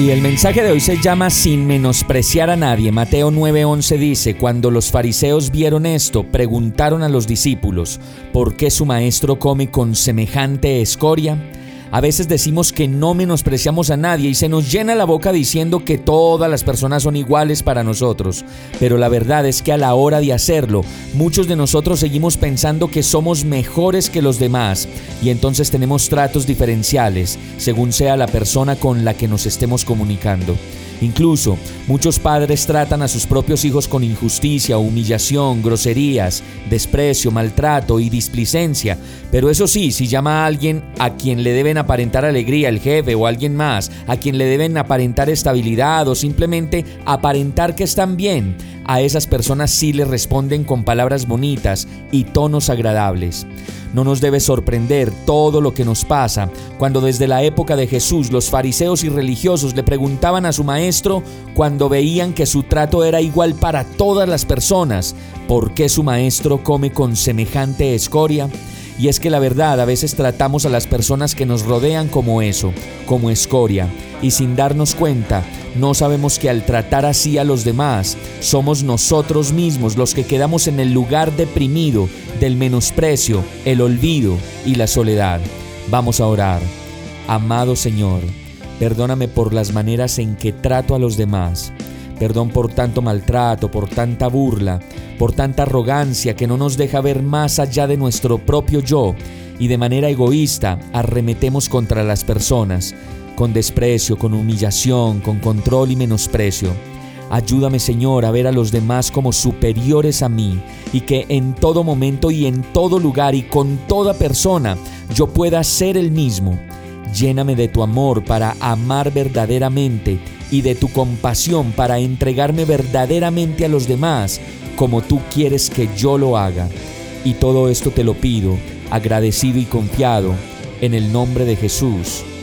Y el mensaje de hoy se llama Sin menospreciar a nadie. Mateo 9:11 dice, cuando los fariseos vieron esto, preguntaron a los discípulos, ¿por qué su maestro come con semejante escoria? A veces decimos que no menospreciamos a nadie y se nos llena la boca diciendo que todas las personas son iguales para nosotros. Pero la verdad es que a la hora de hacerlo, muchos de nosotros seguimos pensando que somos mejores que los demás y entonces tenemos tratos diferenciales según sea la persona con la que nos estemos comunicando. Incluso muchos padres tratan a sus propios hijos con injusticia, humillación, groserías, desprecio, maltrato y displicencia. Pero eso sí, si llama a alguien a quien le deben aparentar alegría, el jefe o alguien más, a quien le deben aparentar estabilidad o simplemente aparentar que están bien, a esas personas sí le responden con palabras bonitas y tonos agradables. No nos debe sorprender todo lo que nos pasa cuando desde la época de Jesús los fariseos y religiosos le preguntaban a su maestro cuando veían que su trato era igual para todas las personas, ¿por qué su maestro come con semejante escoria? Y es que la verdad, a veces tratamos a las personas que nos rodean como eso, como escoria, y sin darnos cuenta, no sabemos que al tratar así a los demás, somos nosotros mismos los que quedamos en el lugar deprimido del menosprecio, el olvido y la soledad. Vamos a orar. Amado Señor, perdóname por las maneras en que trato a los demás. Perdón por tanto maltrato, por tanta burla, por tanta arrogancia que no nos deja ver más allá de nuestro propio yo y de manera egoísta arremetemos contra las personas, con desprecio, con humillación, con control y menosprecio. Ayúdame Señor a ver a los demás como superiores a mí y que en todo momento y en todo lugar y con toda persona yo pueda ser el mismo. Lléname de tu amor para amar verdaderamente y de tu compasión para entregarme verdaderamente a los demás como tú quieres que yo lo haga. Y todo esto te lo pido, agradecido y confiado, en el nombre de Jesús.